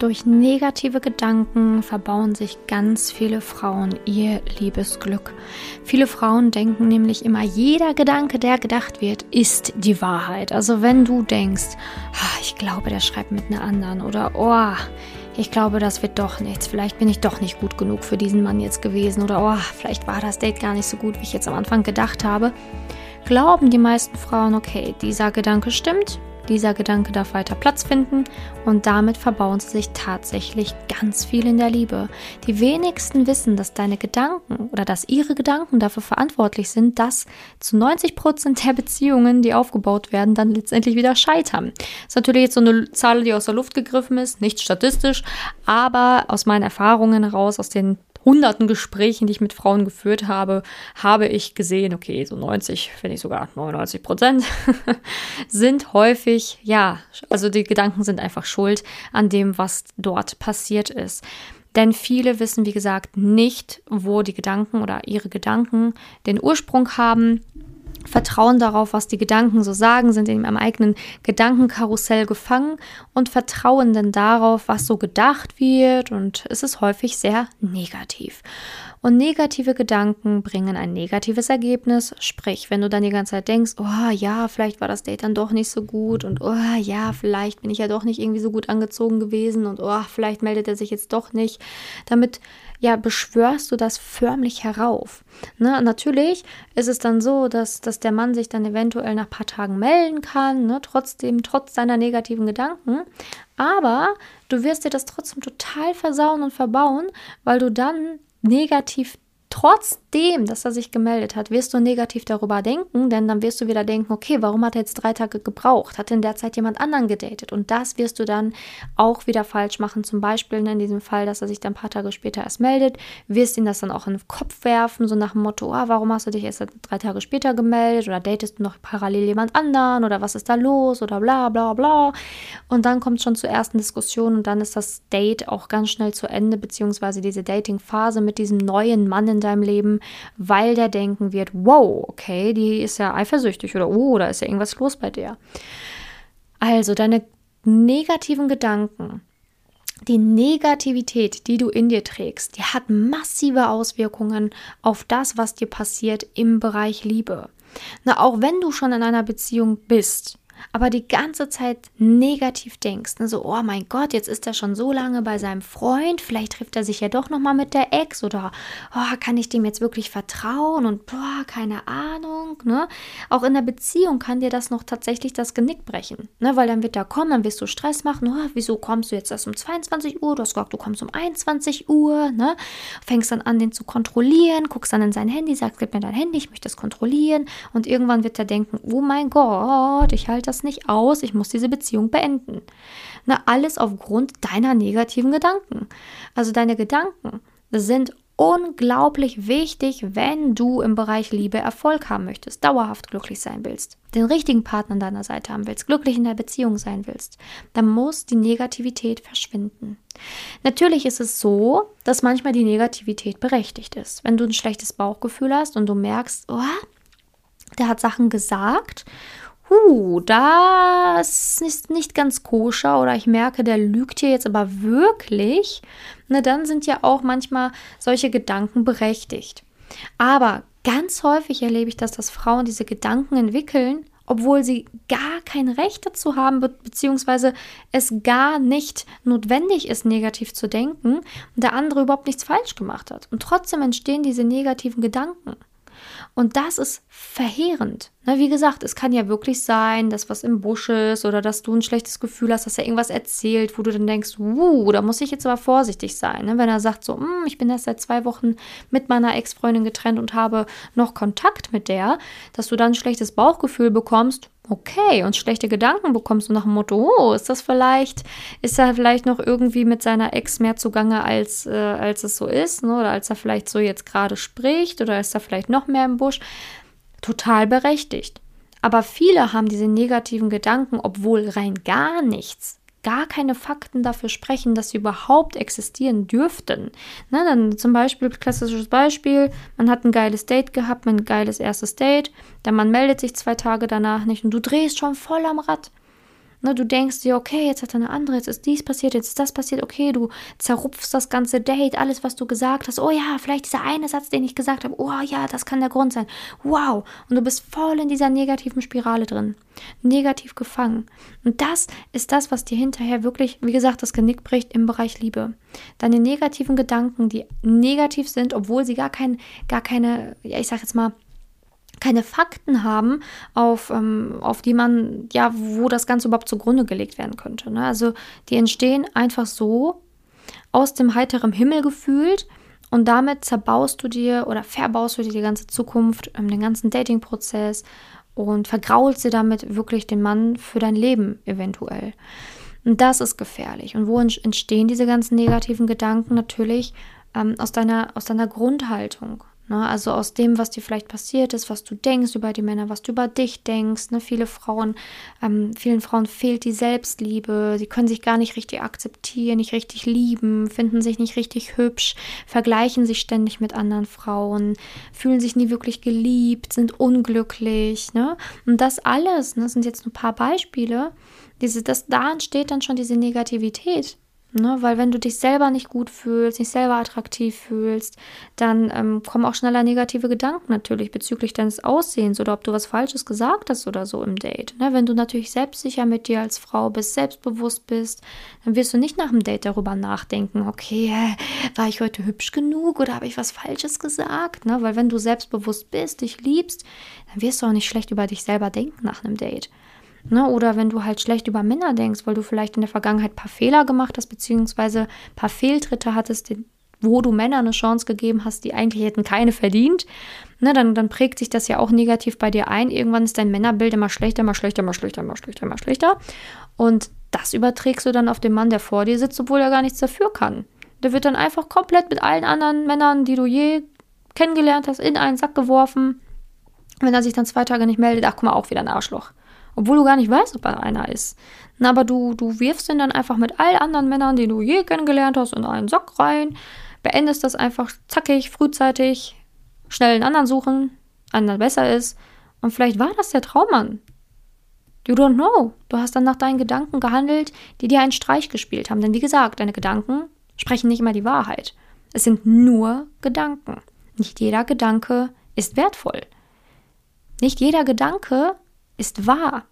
Durch negative Gedanken verbauen sich ganz viele Frauen ihr Liebesglück. Viele Frauen denken nämlich immer, jeder Gedanke, der gedacht wird, ist die Wahrheit. Also wenn du denkst, ich glaube, der schreibt mit einer anderen oder oh, ich glaube, das wird doch nichts. Vielleicht bin ich doch nicht gut genug für diesen Mann jetzt gewesen oder oh, vielleicht war das Date gar nicht so gut, wie ich jetzt am Anfang gedacht habe. Glauben die meisten Frauen, okay, dieser Gedanke stimmt, dieser Gedanke darf weiter Platz finden und damit verbauen sie sich tatsächlich ganz viel in der Liebe. Die wenigsten wissen, dass deine Gedanken oder dass ihre Gedanken dafür verantwortlich sind, dass zu 90 Prozent der Beziehungen, die aufgebaut werden, dann letztendlich wieder scheitern. Das ist natürlich jetzt so eine Zahl, die aus der Luft gegriffen ist, nicht statistisch, aber aus meinen Erfahrungen heraus, aus den hunderten Gesprächen, die ich mit Frauen geführt habe, habe ich gesehen, okay, so 90, wenn nicht sogar 99 Prozent, sind häufig, ja, also die Gedanken sind einfach schuld an dem, was dort passiert ist. Denn viele wissen, wie gesagt, nicht, wo die Gedanken oder ihre Gedanken den Ursprung haben vertrauen darauf, was die Gedanken so sagen, sind in ihrem eigenen Gedankenkarussell gefangen und vertrauen dann darauf, was so gedacht wird und es ist häufig sehr negativ. Und negative Gedanken bringen ein negatives Ergebnis. Sprich, wenn du dann die ganze Zeit denkst, oh ja, vielleicht war das Date dann doch nicht so gut und oh ja, vielleicht bin ich ja doch nicht irgendwie so gut angezogen gewesen und oh, vielleicht meldet er sich jetzt doch nicht. Damit ja, beschwörst du das förmlich herauf. Ne? Natürlich ist es dann so, dass, dass der Mann sich dann eventuell nach ein paar Tagen melden kann, ne? trotzdem, trotz seiner negativen Gedanken. Aber du wirst dir das trotzdem total versauen und verbauen, weil du dann negativ trotzdem, dass er sich gemeldet hat, wirst du negativ darüber denken, denn dann wirst du wieder denken, okay, warum hat er jetzt drei Tage gebraucht? Hat in der Zeit jemand anderen gedatet? Und das wirst du dann auch wieder falsch machen. Zum Beispiel in diesem Fall, dass er sich dann ein paar Tage später erst meldet, wirst ihn das dann auch in den Kopf werfen, so nach dem Motto, oh, warum hast du dich erst drei Tage später gemeldet? Oder datest du noch parallel jemand anderen? Oder was ist da los? Oder bla bla bla. Und dann kommt schon zur ersten Diskussion und dann ist das Date auch ganz schnell zu Ende, beziehungsweise diese Dating-Phase mit diesem neuen Mann in deinem Leben, weil der denken wird, wow, okay, die ist ja eifersüchtig oder oh, da ist ja irgendwas los bei der. Also deine negativen Gedanken, die Negativität, die du in dir trägst, die hat massive Auswirkungen auf das, was dir passiert im Bereich Liebe. Na, auch wenn du schon in einer Beziehung bist, aber die ganze Zeit negativ denkst, ne, so, oh mein Gott, jetzt ist er schon so lange bei seinem Freund, vielleicht trifft er sich ja doch nochmal mit der Ex oder oh, kann ich dem jetzt wirklich vertrauen und boah, keine Ahnung, ne? Auch in der Beziehung kann dir das noch tatsächlich das Genick brechen, ne? Weil dann wird er kommen, dann wirst du Stress machen, oh, wieso kommst du jetzt erst um 22 Uhr, du hast gesagt, du kommst um 21 Uhr, ne? Fängst dann an, den zu kontrollieren, guckst dann in sein Handy, sagst, gib mir dein Handy, ich möchte es kontrollieren und irgendwann wird er denken, oh mein Gott, ich halte das nicht aus, ich muss diese Beziehung beenden. Na, alles aufgrund deiner negativen Gedanken. Also deine Gedanken sind unglaublich wichtig, wenn du im Bereich Liebe Erfolg haben möchtest, dauerhaft glücklich sein willst, den richtigen Partner an deiner Seite haben willst, glücklich in der Beziehung sein willst, dann muss die Negativität verschwinden. Natürlich ist es so, dass manchmal die Negativität berechtigt ist. Wenn du ein schlechtes Bauchgefühl hast und du merkst, oh, der hat Sachen gesagt huh, das ist nicht ganz koscher oder ich merke, der lügt hier jetzt aber wirklich, na dann sind ja auch manchmal solche Gedanken berechtigt. Aber ganz häufig erlebe ich das, dass Frauen diese Gedanken entwickeln, obwohl sie gar kein Recht dazu haben, be beziehungsweise es gar nicht notwendig ist, negativ zu denken und der andere überhaupt nichts falsch gemacht hat. Und trotzdem entstehen diese negativen Gedanken. Und das ist verheerend. Na, wie gesagt, es kann ja wirklich sein, dass was im Busch ist oder dass du ein schlechtes Gefühl hast, dass er irgendwas erzählt, wo du dann denkst, uh, da muss ich jetzt aber vorsichtig sein. Ne? Wenn er sagt so, hm, ich bin erst seit zwei Wochen mit meiner Ex-Freundin getrennt und habe noch Kontakt mit der, dass du dann ein schlechtes Bauchgefühl bekommst, okay, und schlechte Gedanken bekommst du nach dem Motto, oh, ist das vielleicht, ist er vielleicht noch irgendwie mit seiner Ex mehr zugange, als, äh, als es so ist, ne? oder als er vielleicht so jetzt gerade spricht, oder ist er vielleicht noch mehr im Busch? Total berechtigt. Aber viele haben diese negativen Gedanken, obwohl rein gar nichts gar keine Fakten dafür sprechen, dass sie überhaupt existieren dürften. Na, dann zum Beispiel, klassisches Beispiel, man hat ein geiles Date gehabt, ein geiles erstes Date, der Mann meldet sich zwei Tage danach nicht und du drehst schon voll am Rad. Ne, du denkst dir, okay, jetzt hat er eine andere, jetzt ist dies passiert, jetzt ist das passiert, okay, du zerrupfst das ganze Date, alles, was du gesagt hast. Oh ja, vielleicht dieser eine Satz, den ich gesagt habe. Oh ja, das kann der Grund sein. Wow. Und du bist voll in dieser negativen Spirale drin. Negativ gefangen. Und das ist das, was dir hinterher wirklich, wie gesagt, das Genick bricht im Bereich Liebe. Deine negativen Gedanken, die negativ sind, obwohl sie gar kein, gar keine, ja, ich sag jetzt mal, keine Fakten haben, auf, ähm, auf die man, ja, wo das Ganze überhaupt zugrunde gelegt werden könnte. Ne? Also die entstehen einfach so aus dem heiteren Himmel gefühlt und damit zerbaust du dir oder verbaust du dir die ganze Zukunft, ähm, den ganzen Dating-Prozess und vergraulst dir damit wirklich den Mann für dein Leben eventuell. Und das ist gefährlich. Und wo entstehen diese ganzen negativen Gedanken? Natürlich ähm, aus, deiner, aus deiner Grundhaltung. Ne? Also aus dem, was dir vielleicht passiert ist, was du denkst über die Männer, was du über dich denkst. Ne? Viele Frauen, ähm, vielen Frauen fehlt die Selbstliebe. Sie können sich gar nicht richtig akzeptieren, nicht richtig lieben, finden sich nicht richtig hübsch, vergleichen sich ständig mit anderen Frauen, fühlen sich nie wirklich geliebt, sind unglücklich. Ne? Und das alles, ne, das sind jetzt nur ein paar Beispiele. Diese, das, da entsteht dann schon diese Negativität. Ne, weil wenn du dich selber nicht gut fühlst, nicht selber attraktiv fühlst, dann ähm, kommen auch schneller negative Gedanken natürlich bezüglich deines Aussehens oder ob du was Falsches gesagt hast oder so im Date. Ne, wenn du natürlich selbstsicher mit dir als Frau bist, selbstbewusst bist, dann wirst du nicht nach dem Date darüber nachdenken, okay, war ich heute hübsch genug oder habe ich was Falsches gesagt? Ne, weil wenn du selbstbewusst bist, dich liebst, dann wirst du auch nicht schlecht über dich selber denken nach einem Date. Ne? Oder wenn du halt schlecht über Männer denkst, weil du vielleicht in der Vergangenheit ein paar Fehler gemacht hast, beziehungsweise ein paar Fehltritte hattest, wo du Männern eine Chance gegeben hast, die eigentlich hätten keine verdient, ne, dann, dann prägt sich das ja auch negativ bei dir ein. Irgendwann ist dein Männerbild immer schlechter, immer schlechter, immer schlechter, immer schlechter, immer schlechter. Und das überträgst du dann auf den Mann, der vor dir sitzt, obwohl er gar nichts dafür kann. Der wird dann einfach komplett mit allen anderen Männern, die du je kennengelernt hast, in einen Sack geworfen. Wenn er sich dann zwei Tage nicht meldet, ach guck mal, auch wieder ein Arschloch obwohl du gar nicht weißt, ob er einer ist. Na, aber du, du wirfst ihn dann einfach mit all anderen Männern, die du je kennengelernt hast, in einen Sack rein, beendest das einfach zackig, frühzeitig, schnell einen anderen suchen, einen, der besser ist. Und vielleicht war das der Traummann. You don't know. Du hast dann nach deinen Gedanken gehandelt, die dir einen Streich gespielt haben. Denn wie gesagt, deine Gedanken sprechen nicht immer die Wahrheit. Es sind nur Gedanken. Nicht jeder Gedanke ist wertvoll. Nicht jeder Gedanke ist wahr.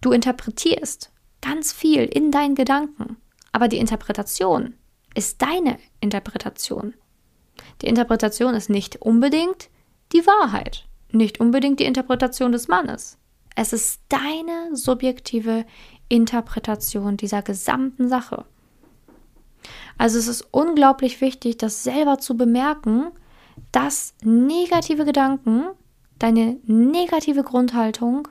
Du interpretierst ganz viel in deinen Gedanken, aber die Interpretation ist deine Interpretation. Die Interpretation ist nicht unbedingt die Wahrheit, nicht unbedingt die Interpretation des Mannes. Es ist deine subjektive Interpretation dieser gesamten Sache. Also es ist unglaublich wichtig, das selber zu bemerken, dass negative Gedanken deine negative Grundhaltung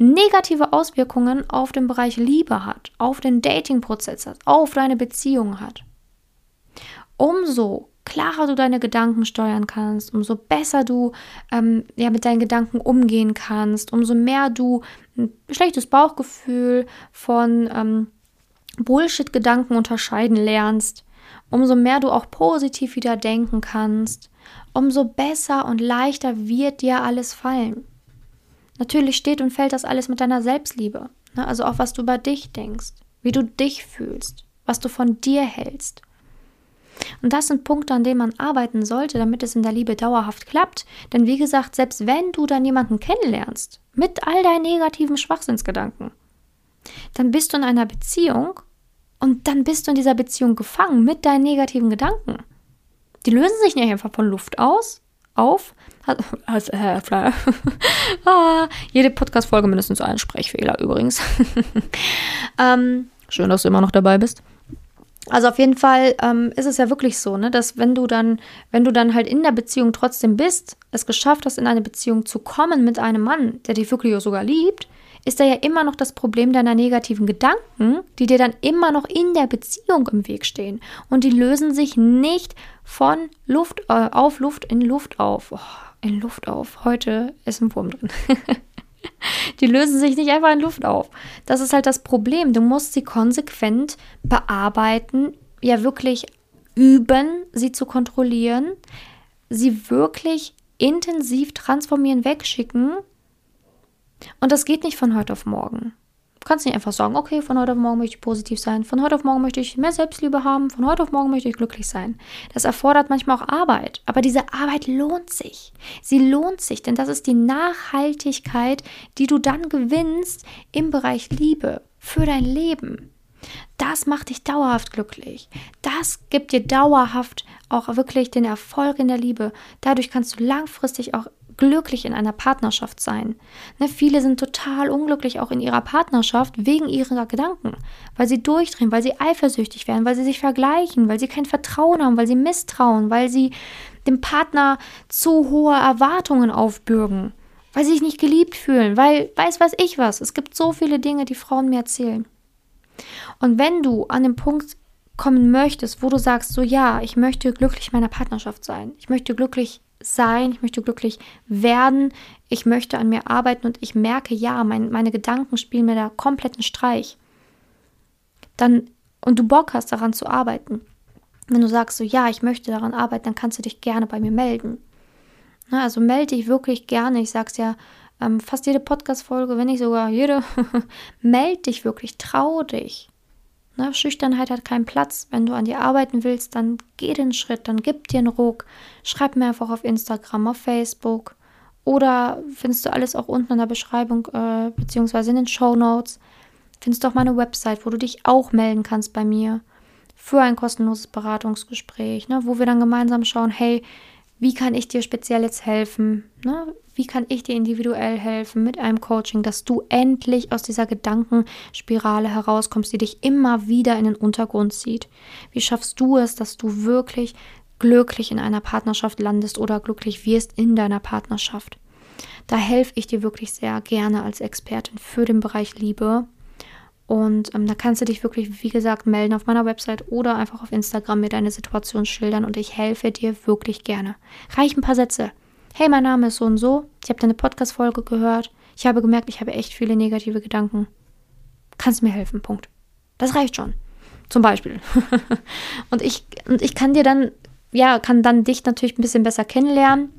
negative Auswirkungen auf den Bereich Liebe hat, auf den Dating-Prozess hat, auf deine Beziehung hat. Umso klarer du deine Gedanken steuern kannst, umso besser du ähm, ja, mit deinen Gedanken umgehen kannst, umso mehr du ein schlechtes Bauchgefühl von ähm, Bullshit-Gedanken unterscheiden lernst, umso mehr du auch positiv wieder denken kannst, umso besser und leichter wird dir alles fallen. Natürlich steht und fällt das alles mit deiner Selbstliebe, ne? also auch was du über dich denkst, wie du dich fühlst, was du von dir hältst. Und das sind Punkte, an denen man arbeiten sollte, damit es in der Liebe dauerhaft klappt. Denn wie gesagt, selbst wenn du dann jemanden kennenlernst, mit all deinen negativen Schwachsinnsgedanken, dann bist du in einer Beziehung und dann bist du in dieser Beziehung gefangen mit deinen negativen Gedanken. Die lösen sich nicht einfach von Luft aus, auf. Äh, ah, jede Podcast-Folge mindestens ein Sprechfehler übrigens. ähm, schön, dass du immer noch dabei bist. Also auf jeden Fall ähm, ist es ja wirklich so, ne, dass wenn du dann, wenn du dann halt in der Beziehung trotzdem bist, es geschafft hast, in eine Beziehung zu kommen mit einem Mann, der dich wirklich sogar liebt, ist da ja immer noch das Problem deiner negativen Gedanken, die dir dann immer noch in der Beziehung im Weg stehen. Und die lösen sich nicht von Luft äh, auf Luft in Luft auf. Oh, in Luft auf. Heute ist ein Wurm drin. die lösen sich nicht einfach in Luft auf. Das ist halt das Problem. Du musst sie konsequent bearbeiten, ja wirklich üben, sie zu kontrollieren, sie wirklich intensiv transformieren, wegschicken Und das geht nicht von heute auf morgen. Du kannst nicht einfach sagen, okay, von heute auf morgen möchte ich positiv sein, von heute auf morgen möchte ich mehr Selbstliebe haben, von heute auf morgen möchte ich glücklich sein. Das erfordert manchmal auch Arbeit, aber diese Arbeit lohnt sich. Sie lohnt sich, denn das ist die Nachhaltigkeit, die du dann gewinnst im Bereich Liebe für dein Leben. Das macht dich dauerhaft glücklich. Das gibt dir dauerhaft auch wirklich den Erfolg in der Liebe. Dadurch kannst du langfristig auch glücklich in einer Partnerschaft sein. Ne, viele sind total unglücklich auch in ihrer Partnerschaft wegen ihrer Gedanken, weil sie durchdrehen, weil sie eifersüchtig werden, weil sie sich vergleichen, weil sie kein Vertrauen haben, weil sie misstrauen, weil sie dem Partner zu hohe Erwartungen aufbürgen, weil sie sich nicht geliebt fühlen, weil weiß was ich was. Es gibt so viele Dinge, die Frauen mir erzählen. Und wenn du an den Punkt kommen möchtest, wo du sagst, so ja, ich möchte glücklich in meiner Partnerschaft sein, ich möchte glücklich sein, ich möchte glücklich werden, ich möchte an mir arbeiten und ich merke, ja, mein, meine Gedanken spielen mir da kompletten Streich. Dann, und du Bock hast, daran zu arbeiten, wenn du sagst, so ja, ich möchte daran arbeiten, dann kannst du dich gerne bei mir melden. Na, also melde dich wirklich gerne. Ich sag's ja ähm, fast jede Podcast-Folge, wenn nicht sogar jede. melde dich wirklich, trau dich. Ne? Schüchternheit hat keinen Platz. Wenn du an dir arbeiten willst, dann geh den Schritt, dann gib dir einen Ruck. Schreib mir einfach auf Instagram, auf Facebook. Oder findest du alles auch unten in der Beschreibung, äh, beziehungsweise in den Show Notes. Findest du auch meine Website, wo du dich auch melden kannst bei mir für ein kostenloses Beratungsgespräch, ne, wo wir dann gemeinsam schauen, hey, wie kann ich dir speziell jetzt helfen? Ne? Wie kann ich dir individuell helfen mit einem Coaching, dass du endlich aus dieser Gedankenspirale herauskommst, die dich immer wieder in den Untergrund zieht? Wie schaffst du es, dass du wirklich glücklich in einer Partnerschaft landest oder glücklich wirst in deiner Partnerschaft? Da helfe ich dir wirklich sehr gerne als Expertin für den Bereich Liebe und ähm, da kannst du dich wirklich, wie gesagt, melden auf meiner Website oder einfach auf Instagram mir deine Situation schildern und ich helfe dir wirklich gerne. Reich ein paar Sätze. Hey, mein Name ist so und so. Ich habe deine Podcast-Folge gehört. Ich habe gemerkt, ich habe echt viele negative Gedanken. Kannst mir helfen, Punkt. Das reicht schon. Zum Beispiel. und, ich, und ich kann dir dann, ja, kann dann dich natürlich ein bisschen besser kennenlernen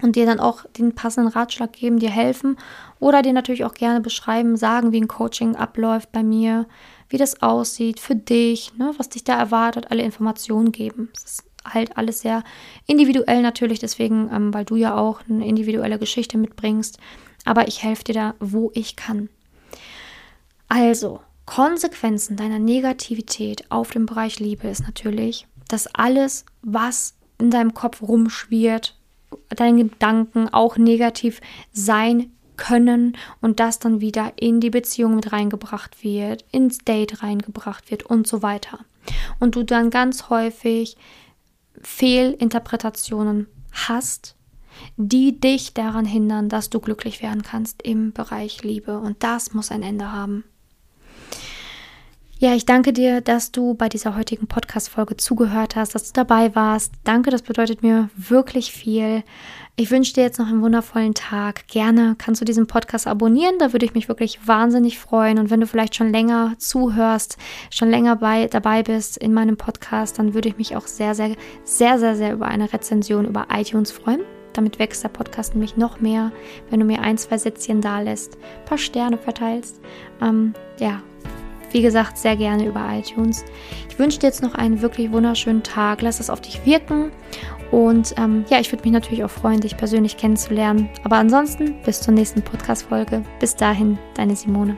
und dir dann auch den passenden Ratschlag geben, dir helfen oder dir natürlich auch gerne beschreiben, sagen, wie ein Coaching abläuft bei mir, wie das aussieht für dich, ne, was dich da erwartet, alle Informationen geben. Es ist halt alles sehr individuell natürlich, deswegen, ähm, weil du ja auch eine individuelle Geschichte mitbringst. Aber ich helfe dir da, wo ich kann. Also, Konsequenzen deiner Negativität auf dem Bereich Liebe ist natürlich, dass alles, was in deinem Kopf rumschwirrt, deine Gedanken auch negativ sein können und das dann wieder in die Beziehung mit reingebracht wird, ins Date reingebracht wird und so weiter. Und du dann ganz häufig Fehlinterpretationen hast, die dich daran hindern, dass du glücklich werden kannst im Bereich Liebe. Und das muss ein Ende haben. Ja, ich danke dir, dass du bei dieser heutigen Podcast-Folge zugehört hast, dass du dabei warst. Danke, das bedeutet mir wirklich viel. Ich wünsche dir jetzt noch einen wundervollen Tag. Gerne kannst du diesen Podcast abonnieren, da würde ich mich wirklich wahnsinnig freuen. Und wenn du vielleicht schon länger zuhörst, schon länger bei, dabei bist in meinem Podcast, dann würde ich mich auch sehr, sehr, sehr, sehr, sehr über eine Rezension über iTunes freuen. Damit wächst der Podcast nämlich noch mehr, wenn du mir ein, zwei Sätzchen da lässt, ein paar Sterne verteilst. Ähm, ja, wie gesagt, sehr gerne über iTunes. Ich wünsche dir jetzt noch einen wirklich wunderschönen Tag. Lass es auf dich wirken. Und ähm, ja, ich würde mich natürlich auch freuen, dich persönlich kennenzulernen. Aber ansonsten bis zur nächsten Podcast-Folge. Bis dahin, deine Simone.